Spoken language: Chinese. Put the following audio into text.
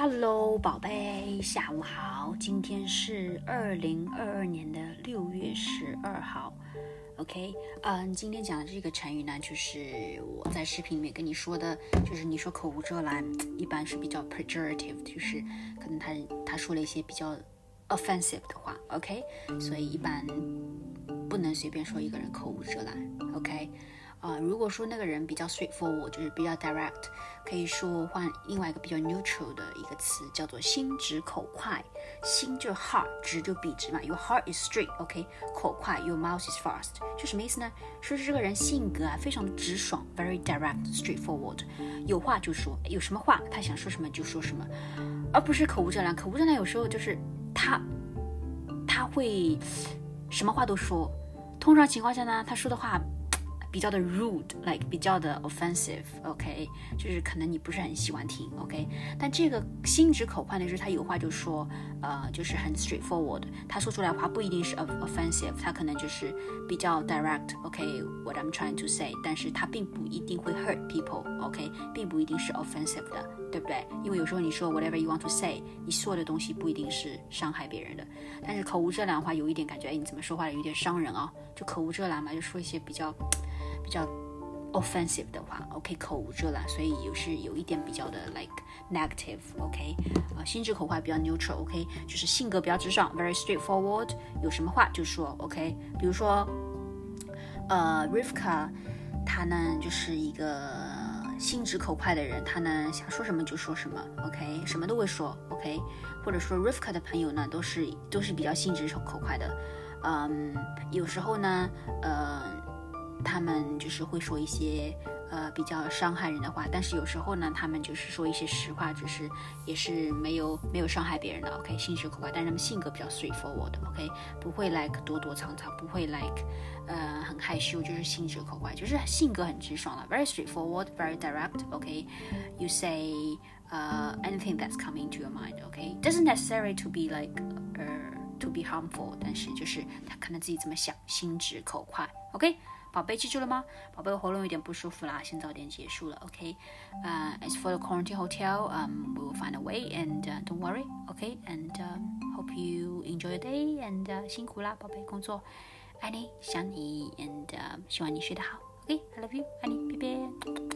Hello，宝贝，下午好。今天是二零二二年的六月十二号。OK，嗯，今天讲的这个成语呢，就是我在视频里面跟你说的，就是你说口无遮拦，一般是比较 pejorative，就是可能他他说了一些比较 offensive 的话。OK，所以一般不能随便说一个人口无遮拦。OK。啊，如果说那个人比较 straightforward，就是比较 direct，可以说换另外一个比较 neutral 的一个词，叫做心直口快。心就 heart，直就笔直嘛，your heart is straight，OK，口快，your mouth is fast，就什么意思呢？说是这个人性格啊，非常的直爽，very direct，straightforward，有话就说，有什么话他想说什么就说什么，而不是口无遮拦。口无遮拦有时候就是他他会什么话都说，通常情况下呢，他说的话。比较的 rude，like 比较的 offensive，OK，就是可能你不是很喜欢听，OK，但这个心直口快的是他有话就说，呃，就是很 straightforward，他说出来的话不一定是 offensive，他可能就是比较 direct，OK，what I'm trying to say，但是他并不一定会 hurt people，OK，并不一定是 offensive 的，对不对？因为有时候你说 whatever you want to say，你说的东西不一定是伤害别人的，但是口无遮拦的话有一点感觉，哎，你怎么说话有点伤人啊？就口无遮拦嘛，就说一些比较。比较 offensive 的话，OK，口无遮拦，所以有是有一点比较的 like negative，OK，啊，心直口快比较 neutral，OK，就是性格比较直爽，very straightforward，有什么话就说，OK，比如说，呃，Rivka，他呢就是一个心直口快的人，他呢想说什么就说什么，OK，什么都会说，OK，或者说 Rivka 的朋友呢都是都是比较心直口快的，嗯，有时候呢，呃。他们就是会说一些呃比较伤害人的话，但是有时候呢，他们就是说一些实话，只是也是没有没有伤害别人的。OK，心直口快，但是他们性格比较 straightforward。OK，不会 like 躲躲藏藏，不会 like 呃很害羞，就是心直口快，就是性格很直爽了，very straightforward，very direct。OK，you say 呃 anything that's coming to your mind。OK，doesn't necessary to be like 呃 to be harmful，但是就是他可能自己怎么想，心直口快。OK。宝贝记住了吗？宝贝我喉咙有点不舒服啦，先早点结束了，OK？呃，as for the quarantine hotel, um, we'll find a way, and don't worry, OK? And hope you enjoy your day, and 辛苦啦，宝贝，工作，爱你，想你，and 希望你睡得好，OK？I love you，爱你，拜拜。